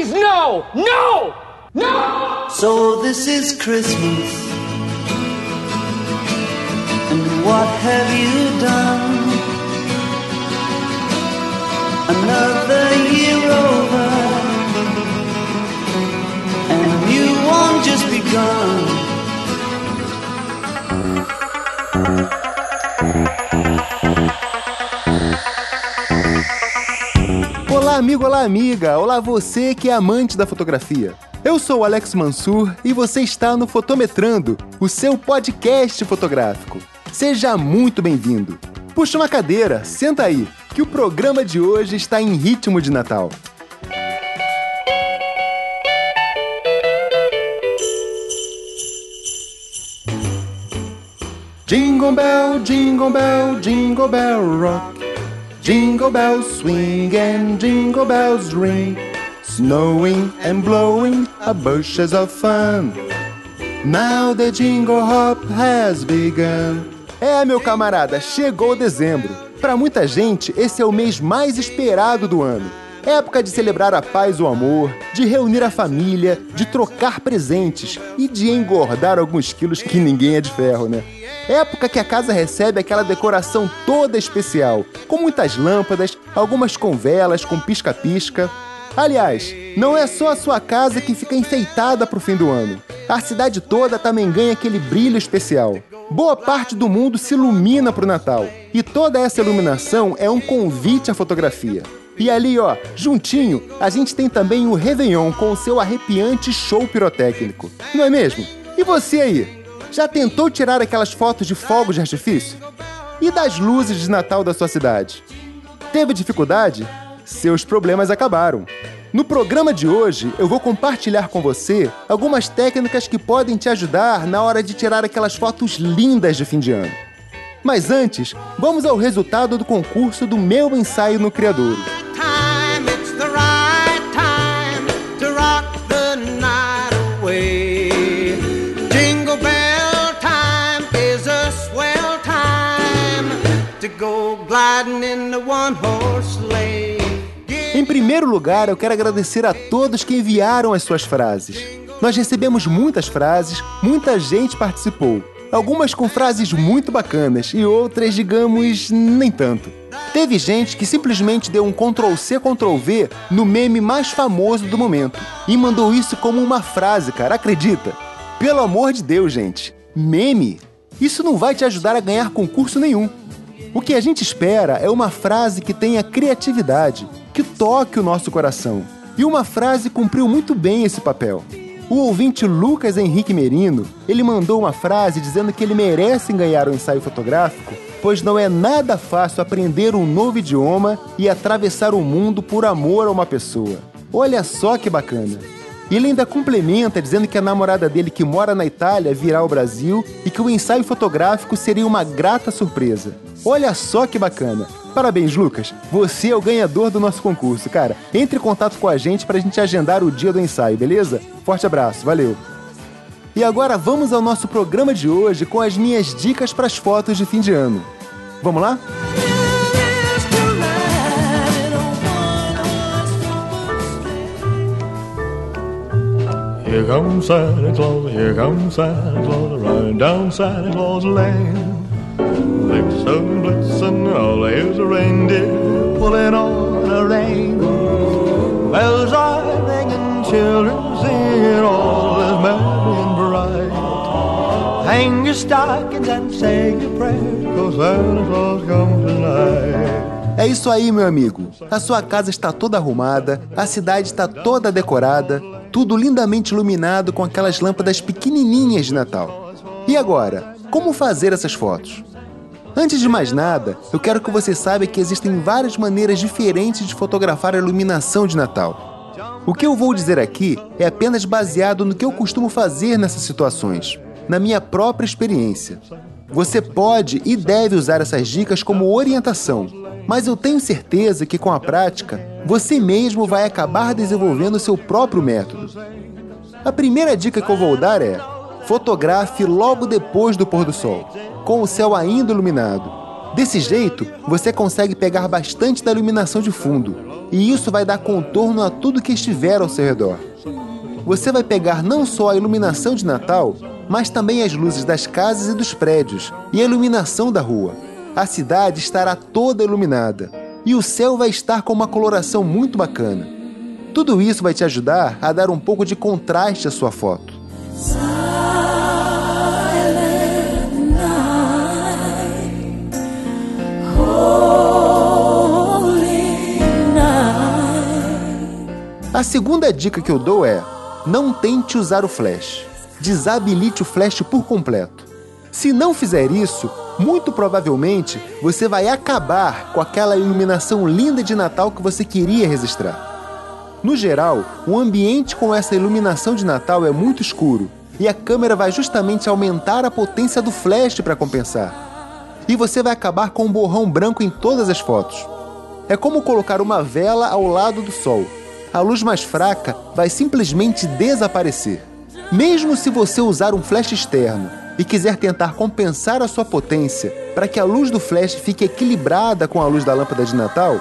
Please, no! No! No! So this is Christmas. And what have you done? Another year over. And new one just begun. Amigo, olá, amiga! Olá, você que é amante da fotografia. Eu sou o Alex Mansur e você está no Fotometrando, o seu podcast fotográfico. Seja muito bem-vindo. Puxa uma cadeira, senta aí, que o programa de hoje está em ritmo de Natal. Jingle bell, jingle bell, jingle bell rock. Jingle bells swing and jingle bells ring. Snowing and blowing are bushes of fun. Now the jingle hop has begun. É, meu camarada, chegou dezembro. Para muita gente, esse é o mês mais esperado do ano. Época de celebrar a paz e o amor, de reunir a família, de trocar presentes e de engordar alguns quilos que ninguém é de ferro, né? Época que a casa recebe aquela decoração toda especial, com muitas lâmpadas, algumas com velas, com pisca-pisca. Aliás, não é só a sua casa que fica enfeitada pro fim do ano. A cidade toda também ganha aquele brilho especial. Boa parte do mundo se ilumina pro Natal. E toda essa iluminação é um convite à fotografia. E ali, ó, juntinho, a gente tem também o Réveillon com o seu arrepiante show pirotécnico. Não é mesmo? E você aí? Já tentou tirar aquelas fotos de fogos de artifício? E das luzes de Natal da sua cidade? Teve dificuldade? Seus problemas acabaram. No programa de hoje, eu vou compartilhar com você algumas técnicas que podem te ajudar na hora de tirar aquelas fotos lindas de fim de ano. Mas antes, vamos ao resultado do concurso do meu ensaio no Criadouro. Em primeiro lugar, eu quero agradecer a todos que enviaram as suas frases. Nós recebemos muitas frases, muita gente participou. Algumas com frases muito bacanas e outras, digamos, nem tanto. Teve gente que simplesmente deu um Ctrl C Ctrl V no meme mais famoso do momento e mandou isso como uma frase, cara, acredita? Pelo amor de Deus, gente. Meme? Isso não vai te ajudar a ganhar concurso nenhum. O que a gente espera é uma frase que tenha criatividade, que toque o nosso coração. E uma frase cumpriu muito bem esse papel. O ouvinte Lucas Henrique Merino, ele mandou uma frase dizendo que ele merece ganhar o ensaio fotográfico, pois não é nada fácil aprender um novo idioma e atravessar o mundo por amor a uma pessoa. Olha só que bacana. E ele ainda complementa dizendo que a namorada dele que mora na Itália virá ao Brasil e que o ensaio fotográfico seria uma grata surpresa. Olha só que bacana. Parabéns, Lucas. Você é o ganhador do nosso concurso, cara. Entre em contato com a gente para a gente agendar o dia do ensaio, beleza? Forte abraço, valeu. E agora vamos ao nosso programa de hoje com as minhas dicas para as fotos de fim de ano. Vamos lá? Here comes Santa Claus, here comes Santa Claus, down Santa Claus Lane. Blitzen, blitzen, all here's a reindeer pulling on a rein. Bells are ringing, children singing, all is merry and bright. Hang your stockings and say your prayers, cause Santa Claus tonight. É isso aí, meu amigo. A sua casa está toda arrumada, a cidade está toda decorada, tudo lindamente iluminado com aquelas lâmpadas pequenininhas de Natal. E agora, como fazer essas fotos? Antes de mais nada, eu quero que você saiba que existem várias maneiras diferentes de fotografar a iluminação de Natal. O que eu vou dizer aqui é apenas baseado no que eu costumo fazer nessas situações, na minha própria experiência. Você pode e deve usar essas dicas como orientação, mas eu tenho certeza que com a prática, você mesmo vai acabar desenvolvendo seu próprio método. A primeira dica que eu vou dar é: fotografe logo depois do pôr do sol, com o céu ainda iluminado. Desse jeito, você consegue pegar bastante da iluminação de fundo, e isso vai dar contorno a tudo que estiver ao seu redor. Você vai pegar não só a iluminação de Natal, mas também as luzes das casas e dos prédios e a iluminação da rua. A cidade estará toda iluminada e o céu vai estar com uma coloração muito bacana. Tudo isso vai te ajudar a dar um pouco de contraste à sua foto. A segunda dica que eu dou é: não tente usar o flash. Desabilite o flash por completo. Se não fizer isso, muito provavelmente você vai acabar com aquela iluminação linda de Natal que você queria registrar. No geral, o ambiente com essa iluminação de Natal é muito escuro e a câmera vai justamente aumentar a potência do flash para compensar. E você vai acabar com um borrão branco em todas as fotos. É como colocar uma vela ao lado do sol. A luz mais fraca vai simplesmente desaparecer. Mesmo se você usar um flash externo e quiser tentar compensar a sua potência para que a luz do flash fique equilibrada com a luz da lâmpada de Natal,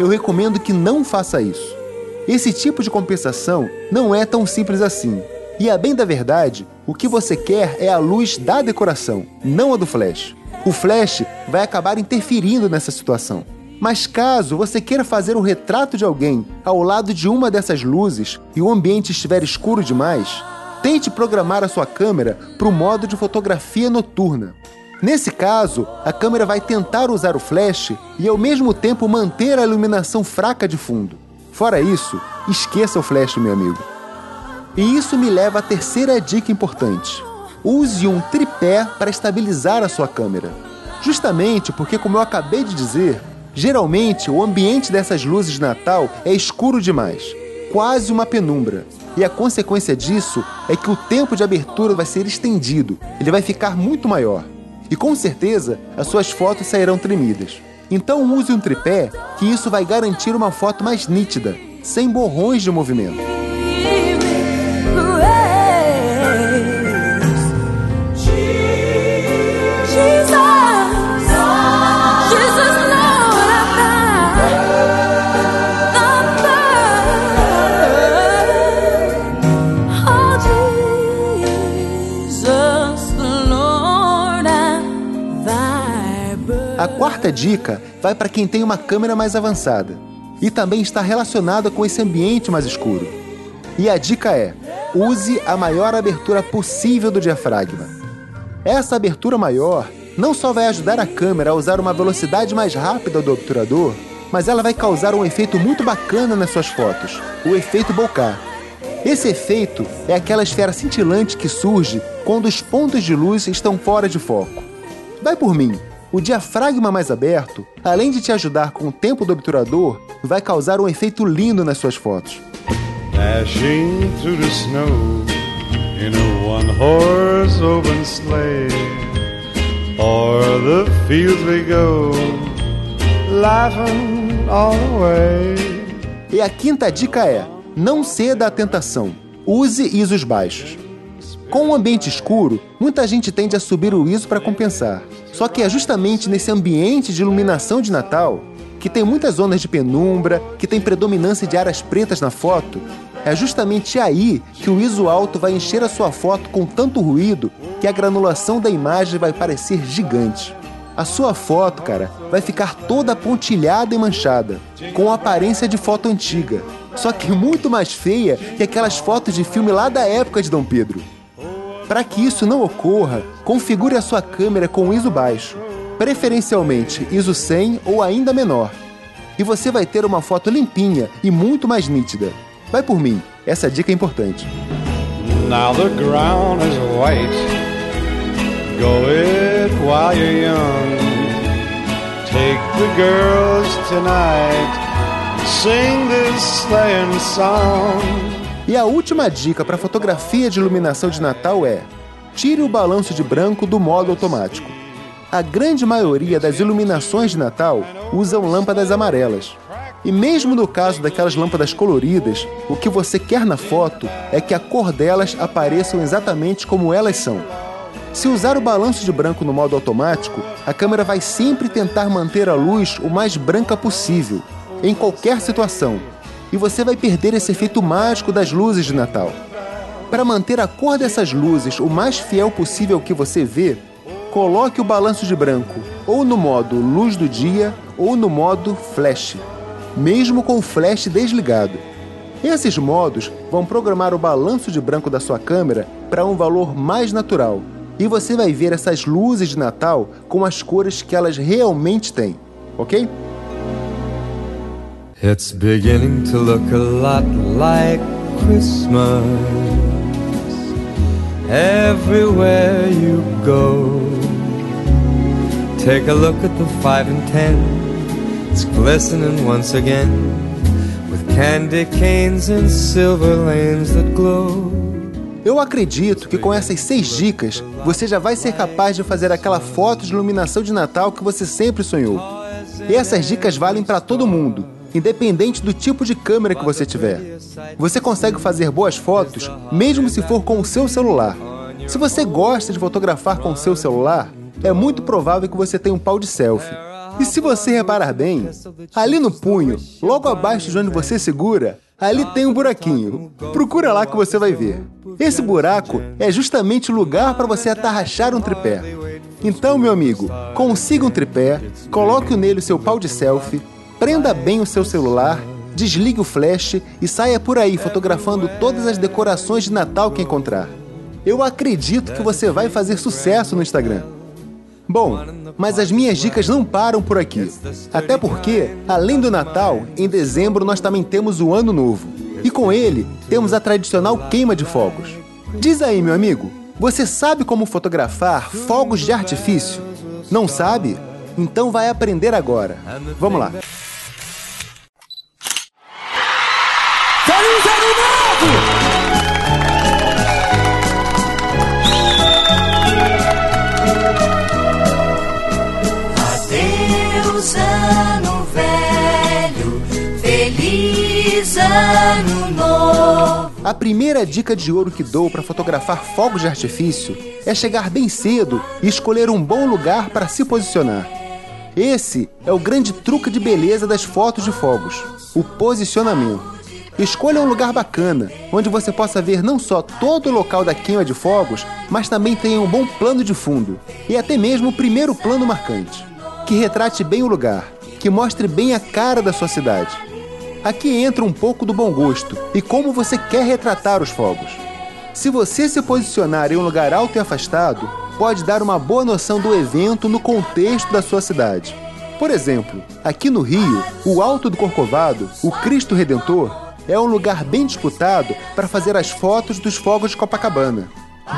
eu recomendo que não faça isso. Esse tipo de compensação não é tão simples assim. E a bem da verdade, o que você quer é a luz da decoração, não a do flash. O flash vai acabar interferindo nessa situação. Mas caso você queira fazer um retrato de alguém ao lado de uma dessas luzes e o ambiente estiver escuro demais, tente programar a sua câmera para o modo de fotografia noturna. Nesse caso, a câmera vai tentar usar o flash e ao mesmo tempo manter a iluminação fraca de fundo. Fora isso, esqueça o flash, meu amigo. E isso me leva à terceira dica importante. Use um tripé para estabilizar a sua câmera. Justamente porque, como eu acabei de dizer, geralmente o ambiente dessas luzes de Natal é escuro demais, quase uma penumbra. E a consequência disso é que o tempo de abertura vai ser estendido, ele vai ficar muito maior. E com certeza as suas fotos sairão tremidas. Então use um tripé, que isso vai garantir uma foto mais nítida, sem borrões de movimento. A quarta dica vai para quem tem uma câmera mais avançada e também está relacionada com esse ambiente mais escuro. E a dica é: use a maior abertura possível do diafragma. Essa abertura maior não só vai ajudar a câmera a usar uma velocidade mais rápida do obturador, mas ela vai causar um efeito muito bacana nas suas fotos, o efeito bokeh. Esse efeito é aquela esfera cintilante que surge quando os pontos de luz estão fora de foco. Vai por mim, o diafragma mais aberto, além de te ajudar com o tempo do obturador, vai causar um efeito lindo nas suas fotos. E a quinta dica é: não ceda à tentação. Use ISOs baixos. Com um ambiente escuro, muita gente tende a subir o ISO para compensar. Só que é justamente nesse ambiente de iluminação de Natal, que tem muitas zonas de penumbra, que tem predominância de áreas pretas na foto, é justamente aí que o ISO alto vai encher a sua foto com tanto ruído que a granulação da imagem vai parecer gigante. A sua foto, cara, vai ficar toda pontilhada e manchada, com aparência de foto antiga, só que muito mais feia que aquelas fotos de filme lá da época de Dom Pedro. Para que isso não ocorra, configure a sua câmera com ISO baixo, preferencialmente ISO 100 ou ainda menor. E você vai ter uma foto limpinha e muito mais nítida. Vai por mim, essa dica é importante. Now the ground is white. Go it while you're young. Take the girls tonight. Sing this song. E a última dica para fotografia de iluminação de Natal é: tire o balanço de branco do modo automático. A grande maioria das iluminações de Natal usam lâmpadas amarelas. E mesmo no caso daquelas lâmpadas coloridas, o que você quer na foto é que a cor delas apareçam exatamente como elas são. Se usar o balanço de branco no modo automático, a câmera vai sempre tentar manter a luz o mais branca possível, em qualquer situação, e você vai perder esse efeito mágico das luzes de Natal. Para manter a cor dessas luzes o mais fiel possível ao que você vê, coloque o balanço de branco ou no modo luz do dia ou no modo flash, mesmo com o flash desligado. Esses modos vão programar o balanço de branco da sua câmera para um valor mais natural e você vai ver essas luzes de Natal com as cores que elas realmente têm, ok? It's beginning to look a lot like Christmas everywhere you go. Take a look at the five and ten, it's glistening once again with candy canes and silver lanes that glow. Eu acredito que com essas seis dicas você já vai ser capaz de fazer aquela foto de iluminação de Natal que você sempre sonhou. E essas dicas valem para todo mundo, independente do tipo de câmera que você tiver. Você consegue fazer boas fotos mesmo se for com o seu celular. Se você gosta de fotografar com o seu celular, é muito provável que você tenha um pau de selfie. E se você reparar bem, ali no punho, logo abaixo de onde você segura, ali tem um buraquinho. Procura lá que você vai ver. Esse buraco é justamente o lugar para você atarrachar um tripé. Então, meu amigo, consiga um tripé, coloque nele o seu pau de selfie, prenda bem o seu celular, desligue o flash e saia por aí fotografando todas as decorações de Natal que encontrar. Eu acredito que você vai fazer sucesso no Instagram. Bom, mas as minhas dicas não param por aqui. Até porque, além do Natal, em dezembro nós também temos o Ano Novo. E com ele, temos a tradicional queima de fogos. Diz aí, meu amigo, você sabe como fotografar fogos de artifício? Não sabe? Então vai aprender agora. Vamos lá. Feliz Ano Novo! Adeus, ano velho, feliz ano novo. A primeira dica de ouro que dou para fotografar fogos de artifício é chegar bem cedo e escolher um bom lugar para se posicionar. Esse é o grande truque de beleza das fotos de fogos: o posicionamento. Escolha um lugar bacana, onde você possa ver não só todo o local da queima de fogos, mas também tenha um bom plano de fundo e até mesmo o primeiro plano marcante, que retrate bem o lugar, que mostre bem a cara da sua cidade. Aqui entra um pouco do bom gosto e como você quer retratar os fogos. Se você se posicionar em um lugar alto e afastado, pode dar uma boa noção do evento no contexto da sua cidade. Por exemplo, aqui no Rio, o Alto do Corcovado, o Cristo Redentor, é um lugar bem disputado para fazer as fotos dos fogos de Copacabana.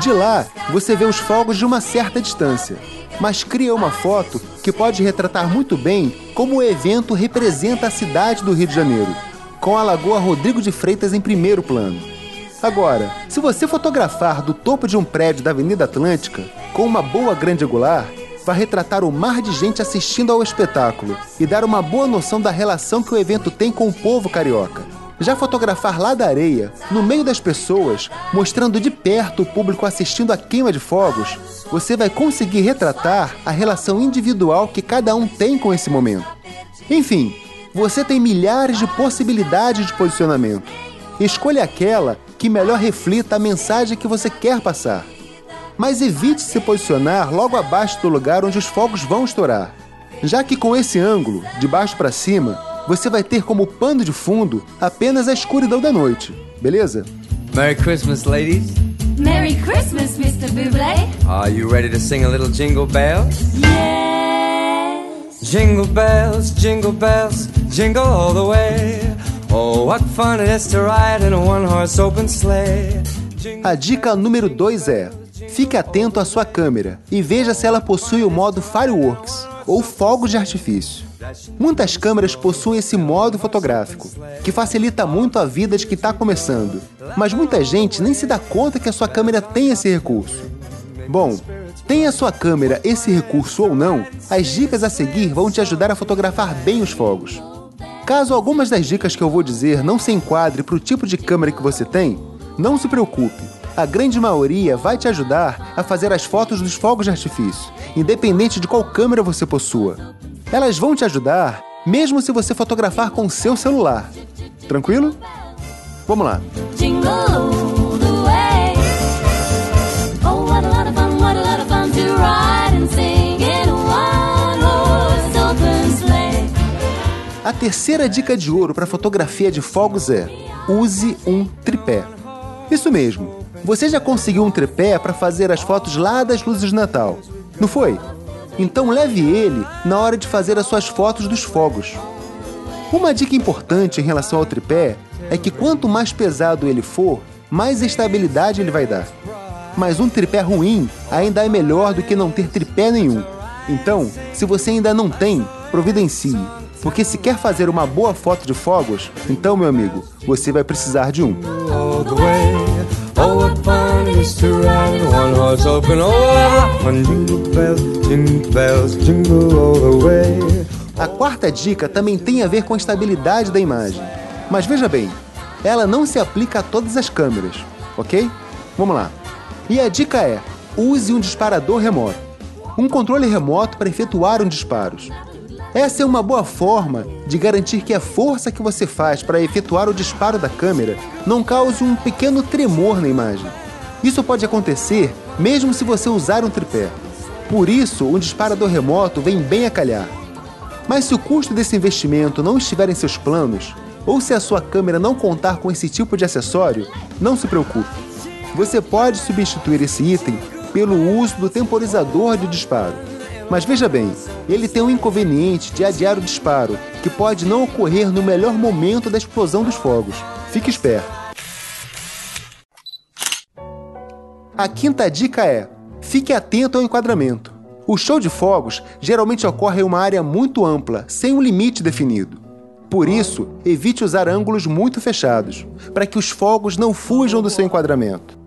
De lá, você vê os fogos de uma certa distância, mas cria uma foto que pode retratar muito bem como o evento representa a cidade do Rio de Janeiro, com a Lagoa Rodrigo de Freitas em primeiro plano. Agora, se você fotografar do topo de um prédio da Avenida Atlântica, com uma boa grande angular, vai retratar o mar de gente assistindo ao espetáculo e dar uma boa noção da relação que o evento tem com o povo carioca. Já fotografar lá da areia, no meio das pessoas, mostrando de perto o público assistindo a queima de fogos, você vai conseguir retratar a relação individual que cada um tem com esse momento. Enfim, você tem milhares de possibilidades de posicionamento. Escolha aquela que melhor reflita a mensagem que você quer passar. Mas evite se posicionar logo abaixo do lugar onde os fogos vão estourar, já que com esse ângulo, de baixo para cima, você vai ter como pano de fundo apenas a escuridão da noite, beleza? Merry Christmas, ladies. Merry Christmas, Mr. Bublé. Are you ready to sing a little jingle bells? Yes. Jingle bells, jingle bells, jingle all the way. Oh, what fun it is to ride in a one horse open sleigh. A dica número 2 é: fique atento à sua câmera e veja se ela possui o modo Fireworks ou fogos de artifício. Muitas câmeras possuem esse modo fotográfico, que facilita muito a vida de quem está começando, mas muita gente nem se dá conta que a sua câmera tem esse recurso. Bom, tenha a sua câmera esse recurso ou não, as dicas a seguir vão te ajudar a fotografar bem os fogos. Caso algumas das dicas que eu vou dizer não se enquadre para o tipo de câmera que você tem, não se preocupe, A grande maioria vai te ajudar a fazer as fotos dos fogos de artifício, independente de qual câmera você possua. Elas vão te ajudar mesmo se você fotografar com seu celular. Tranquilo? Vamos lá. A terceira dica de ouro para fotografia de fogos é: use um tripé. Isso mesmo. Você já conseguiu um tripé para fazer as fotos lá das luzes de Natal? Não foi? Então leve ele na hora de fazer as suas fotos dos fogos. Uma dica importante em relação ao tripé é que quanto mais pesado ele for, mais estabilidade ele vai dar. Mas um tripé ruim ainda é melhor do que não ter tripé nenhum. Então, se você ainda não tem, providencie. Porque se quer fazer uma boa foto de fogos, então, meu amigo, você vai precisar de um. All the way. Oh, what fun it is to ride in a one horse open. Oh, fun! Jingle bells, jingle bells, jingle all the way. A quarta dica também tem a ver com a estabilidade da imagem. Mas veja bem, ela não se aplica a todas as câmeras, ok? Vamos lá. E a dica é: use um disparador remoto. Um controle remoto para efetuar um disparos. Essa é uma boa forma de garantir que a força que você faz para efetuar o disparo da câmera não cause um pequeno tremor na imagem. Isso pode acontecer mesmo se você usar um tripé. Por isso, um disparador remoto vem bem a calhar. Mas se o custo desse investimento não estiver em seus planos, ou se a sua câmera não contar com esse tipo de acessório, não se preocupe. Você pode substituir esse item pelo uso do temporizador de disparo. Mas veja bem, ele tem um inconveniente de adiar o disparo, que pode não ocorrer no melhor momento da explosão dos fogos. Fique esperto. A quinta dica é: fique atento ao enquadramento. O show de fogos geralmente ocorre em uma área muito ampla, sem um limite definido. Por isso, evite usar ângulos muito fechados, para que os fogos não fujam do seu enquadramento.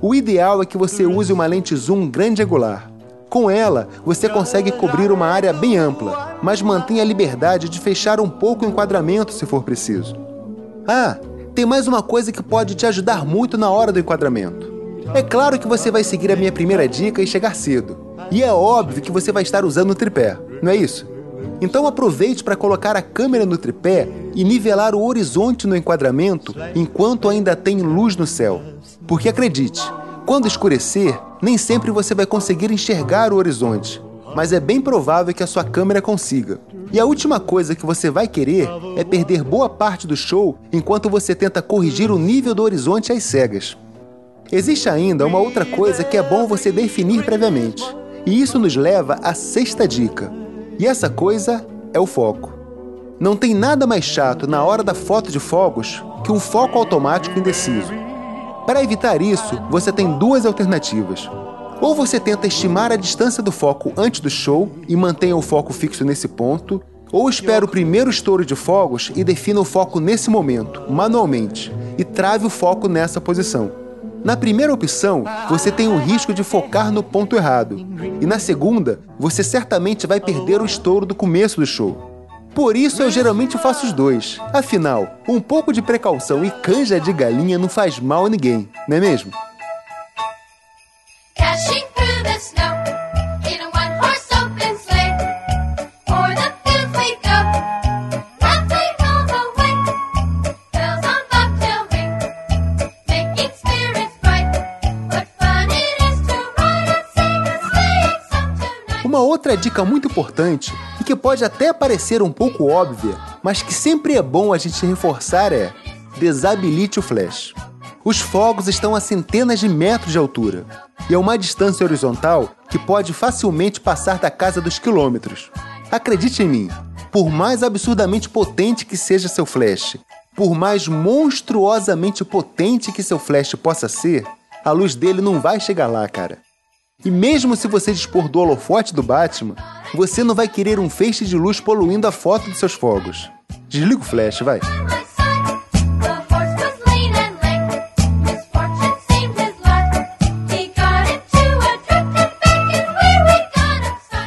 O ideal é que você use uma lente zoom grande angular. Com ela, você consegue cobrir uma área bem ampla, mas mantém a liberdade de fechar um pouco o enquadramento se for preciso. Ah, tem mais uma coisa que pode te ajudar muito na hora do enquadramento. É claro que você vai seguir a minha primeira dica e chegar cedo. E é óbvio que você vai estar usando o tripé, não é isso? Então aproveite para colocar a câmera no tripé e nivelar o horizonte no enquadramento enquanto ainda tem luz no céu. Porque acredite, quando escurecer, nem sempre você vai conseguir enxergar o horizonte, mas é bem provável que a sua câmera consiga. E a última coisa que você vai querer é perder boa parte do show enquanto você tenta corrigir o nível do horizonte às cegas. Existe ainda uma outra coisa que é bom você definir previamente. E isso nos leva à sexta dica. E essa coisa é o foco. Não tem nada mais chato na hora da foto de fogos que um foco automático indeciso. Para evitar isso, você tem duas alternativas. Ou você tenta estimar a distância do foco antes do show e mantenha o foco fixo nesse ponto, ou espera o primeiro estouro de fogos e defina o foco nesse momento, manualmente, e trave o foco nessa posição. Na primeira opção, você tem o risco de focar no ponto errado, e na segunda, você certamente vai perder o estouro do começo do show. Por isso eu geralmente faço os dois. Afinal, um pouco de precaução e canja de galinha não faz mal a ninguém, não é mesmo? Outra dica muito importante e que pode até parecer um pouco óbvia, mas que sempre é bom a gente reforçar é: desabilite o flash. Os fogos estão a centenas de metros de altura e é uma distância horizontal que pode facilmente passar da casa dos quilômetros. Acredite em mim, por mais absurdamente potente que seja seu flash, por mais monstruosamente potente que seu flash possa ser, a luz dele não vai chegar lá, cara. E mesmo se você dispor do holofote do Batman, você não vai querer um feixe de luz poluindo a foto dos seus fogos. Desliga o flash, vai.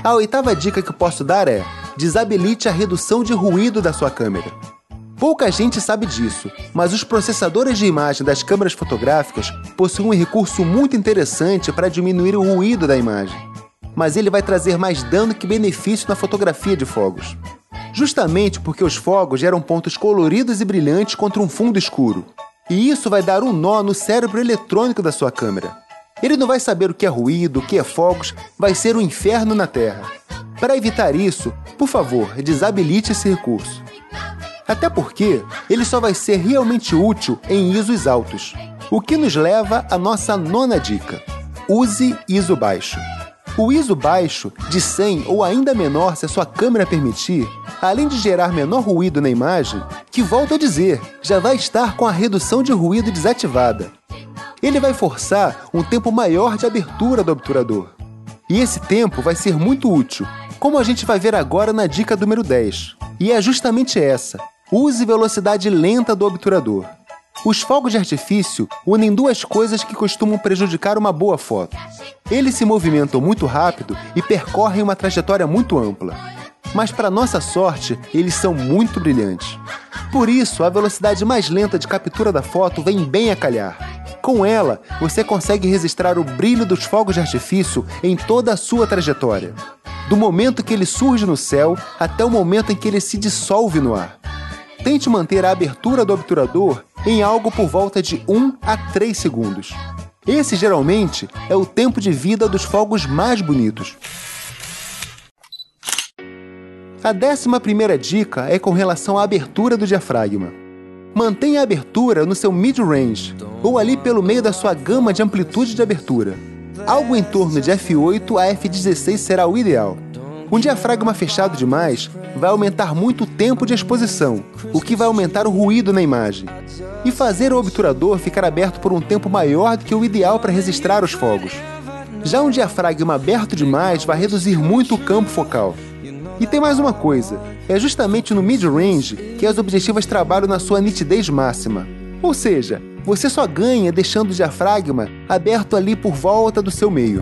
a oitava dica que posso dar é: desabilite a redução de ruído da sua câmera. Pouca gente sabe disso, mas os processadores de imagem das câmeras fotográficas possuem um recurso muito interessante para diminuir o ruído da imagem. Mas ele vai trazer mais dano que benefício na fotografia de fogos. Justamente porque os fogos geram pontos coloridos e brilhantes contra um fundo escuro. E isso vai dar um nó no cérebro eletrônico da sua câmera. Ele não vai saber o que é ruído, o que é fogos, vai ser um inferno na Terra. Para evitar isso, por favor, desabilite esse recurso. Até porque ele só vai ser realmente útil em ISOs altos. O que nos leva à nossa nona dica: use ISO baixo. O ISO baixo, de 100 ou ainda menor se a sua câmera permitir, além de gerar menor ruído na imagem, que volto a dizer, já vai estar com a redução de ruído desativada. Ele vai forçar um tempo maior de abertura do obturador. E esse tempo vai ser muito útil, como a gente vai ver agora na dica número 10. E é justamente essa: use velocidade lenta do obturador. Os fogos de artifício unem duas coisas que costumam prejudicar uma boa foto. Eles se movimentam muito rápido e percorrem uma trajetória muito ampla. Mas, para nossa sorte, eles são muito brilhantes. Por isso, a velocidade mais lenta de captura da foto vem bem a calhar. Com ela, você consegue registrar o brilho dos fogos de artifício em toda a sua trajetória, do momento que ele surge no céu até o momento em que ele se dissolve no ar. Tente manter a abertura do obturador em algo por volta de 1 a 3 segundos. Esse geralmente é o tempo de vida dos fogos mais bonitos. A décima primeira dica é com relação à abertura do diafragma. Mantenha a abertura no seu mid-range, ou ali pelo meio da sua gama de amplitude de abertura. Algo em torno de f8 a f16 será o ideal. Um diafragma fechado demais vai aumentar muito o tempo de exposição, o que vai aumentar o ruído na imagem, e fazer o obturador ficar aberto por um tempo maior do que o ideal para registrar os fogos. Já um diafragma aberto demais vai reduzir muito o campo focal. E tem mais uma coisa: é justamente no mid-range que as objetivas trabalham na sua nitidez máxima. Ou seja, você só ganha deixando o diafragma aberto ali por volta do seu meio.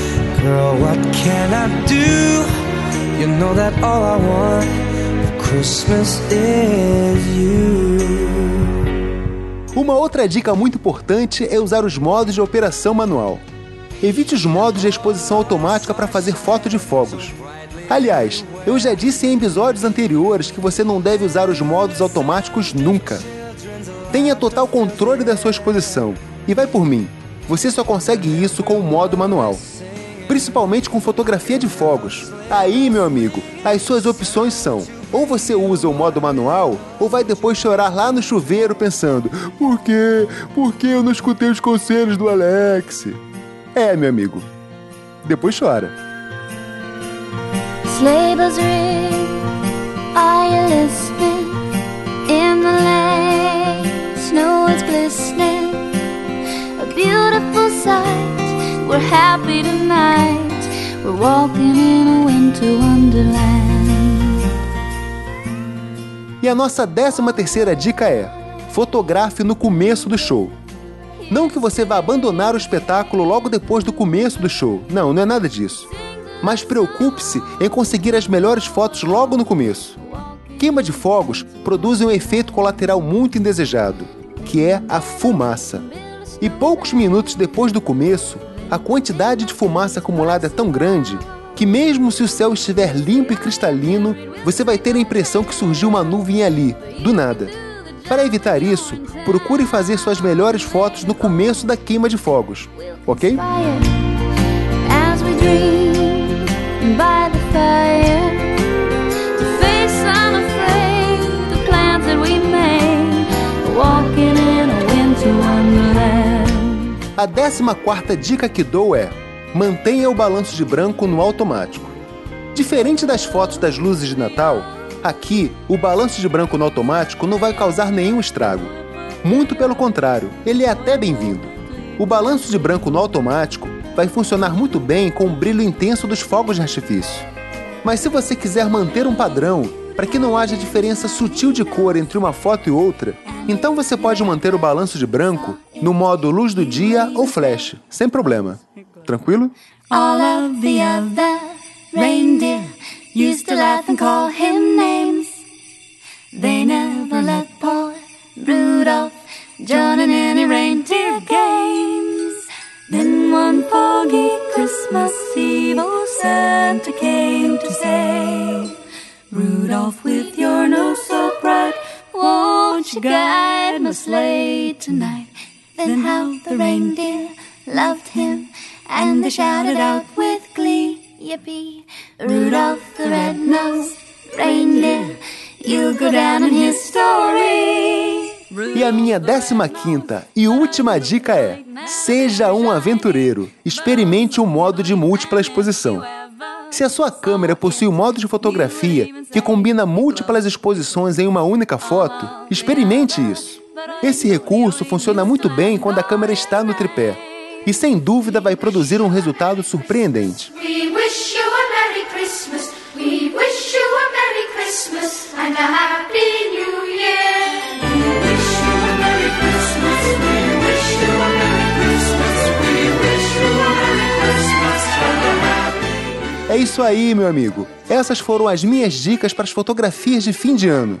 Girl, what can I do? You know that all I want for Christmas is you. Uma outra dica muito importante é usar os modos de operação manual. Evite os modos de exposição automática para fazer foto de fogos. Aliás, eu já disse em episódios anteriores que você não deve usar os modos automáticos nunca. Tenha total controle da sua exposição. E vai por mim, você só consegue isso com o modo manual. Principalmente com fotografia de fogos. Aí, meu amigo, as suas opções são: ou você usa o modo manual, ou vai depois chorar lá no chuveiro pensando: por quê? Por que eu não escutei os conselhos do Alex? É, meu amigo. Depois chora. Beautiful sight. We're happy tonight, we're walking in a winter wonderland. E a nossa décima terceira dica é: fotografe no começo do show. Não que você vá abandonar o espetáculo logo depois do começo do show. Não, não é nada disso. Mas preocupe-se em conseguir as melhores fotos logo no começo. Queima de fogos produz um efeito colateral muito indesejado, que é a fumaça. E poucos minutos depois do começo, a quantidade de fumaça acumulada é tão grande que, mesmo se o céu estiver limpo e cristalino, você vai ter a impressão que surgiu uma nuvem ali, do nada. Para evitar isso, procure fazer suas melhores fotos no começo da queima de fogos, ok? A décima quarta dica que dou é: mantenha o balanço de branco no automático. Diferente das fotos das luzes de Natal, Aqui, o balanço de branco no automático não vai causar nenhum estrago. Muito pelo contrário, ele é até bem-vindo. O balanço de branco no automático vai funcionar muito bem com o brilho intenso dos fogos de artifício. Mas se você quiser manter um padrão para que não haja diferença sutil de cor entre uma foto e outra, então você pode manter o balanço de branco no modo luz do dia ou flash, sem problema. Tranquilo? All of the other reindeer used to laugh and call him names. Shouted out with glee, Yippee! Rudolph the red-nosed reindeer, you'll go down in history. E a minha 15 e última dica é: seja um aventureiro. Experimente o modo de múltipla exposição. Se a sua câmera possui um modo de fotografia que combina múltiplas exposições em uma única foto, experimente isso. Esse recurso funciona muito bem quando a câmera está no tripé e sem dúvida vai produzir um resultado surpreendente. É isso aí, meu amigo. Essas foram as minhas dicas para as fotografias de fim de ano.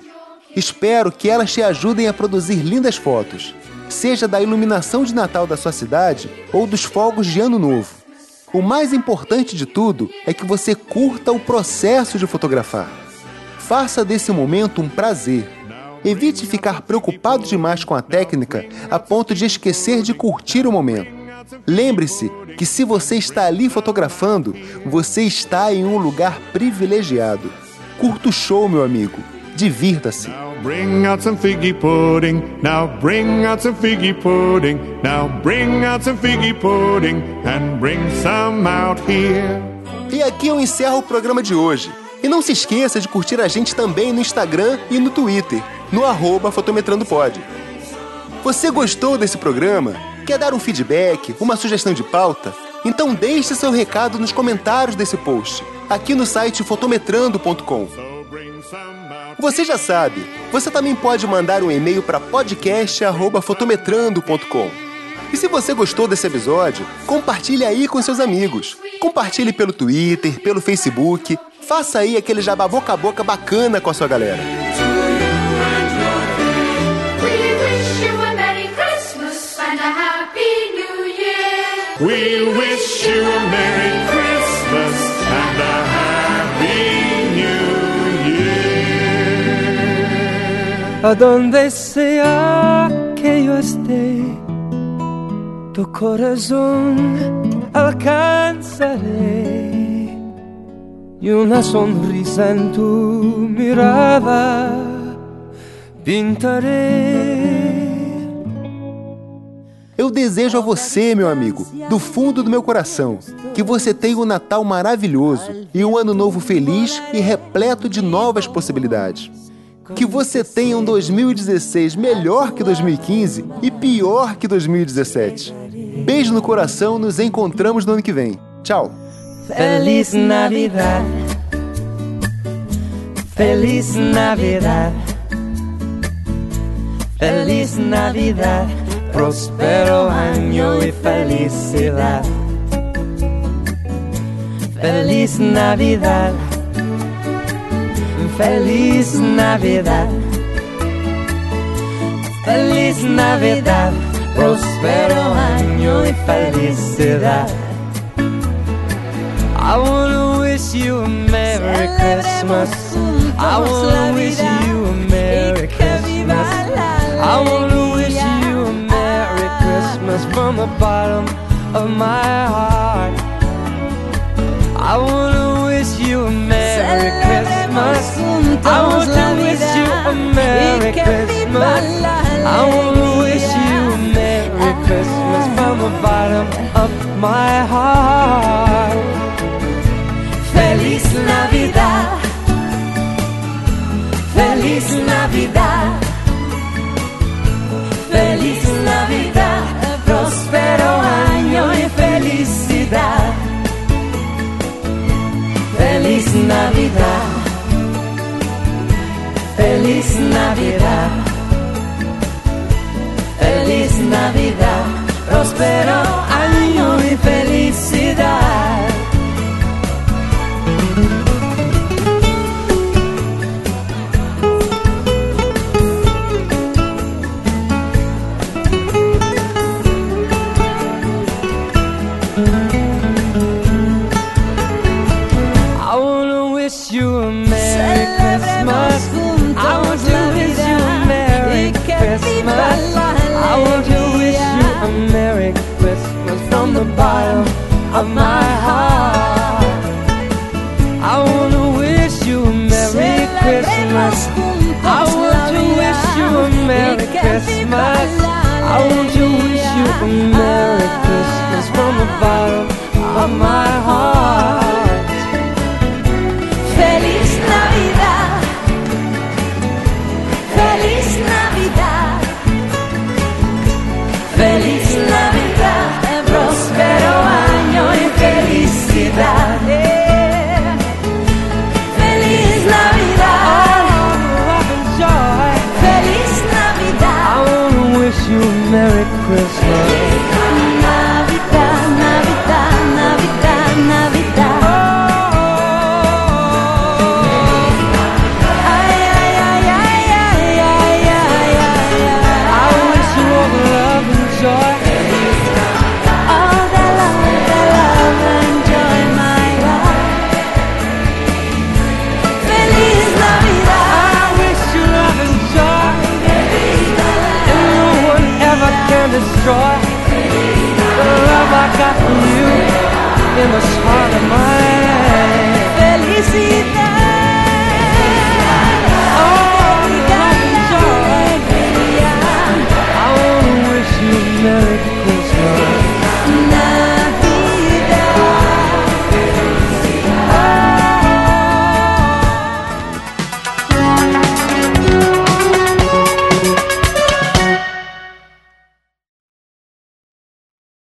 Espero que elas te ajudem a produzir lindas fotos, seja da iluminação de Natal da sua cidade ou dos fogos de Ano Novo. O mais importante de tudo é que você curta o processo de fotografar. Faça desse momento um prazer. Evite ficar preocupado demais com a técnica a ponto de esquecer de curtir o momento. Lembre-se que se você está ali fotografando, você está em um lugar privilegiado. Curta o show, meu amigo. Divirta-se. Bring out some figgy pudding. Now bring out some figgy pudding. Now bring out some figgy pudding and bring some out here. E aqui eu encerro o programa de hoje. E não se esqueça de curtir a gente também no Instagram e no Twitter, no arroba fotometrandopod. Você gostou desse programa? Quer dar um feedback, uma sugestão de pauta? Então deixe seu recado nos comentários desse post, aqui no site fotometrando.com. Você já sabe, você também pode mandar um e-mail para podcast@fotometrando.com. E se você gostou desse episódio, compartilhe aí com seus amigos. Compartilhe pelo Twitter, pelo Facebook. Faça aí aquele jabá boca a boca bacana com a sua galera. We wish you a Merry A donde sea que yo esté, tu corazón alcanzaré y una sonrisa en tu mirada pintaré. Eu desejo a você, meu amigo, do fundo do meu coração, que você tenha um Natal maravilhoso e um Ano Novo feliz e repleto de novas possibilidades. Que você tenha um 2016 melhor que 2015 e pior que 2017. Beijo no coração, nos encontramos no ano que vem. Tchau! Feliz Navidad. Feliz Navidad. Feliz Navidad. Próspero año y felicidad. Feliz Navidad. Feliz Navidad. Feliz Navidad. Próspero año y felicidad. I wanna wish you a Merry Christmas. I wanna wish you a Merry Christmas. I wanna wish you a Merry Christmas from the bottom of my heart. I wanna I want to wish you a Merry Christmas. I want to wish you a Merry Christmas from the bottom of my heart. Feliz Navidad. Feliz Navidad. Feliz Navidad. Próspero año y felicidad. Feliz Navidad. Navidad, feliz Navidad, próspero of my heart. I wanna wish you a Merry Christmas. I want to wish you a Merry Christmas. I want to wish you a Merry Christmas from the bottom of my heart.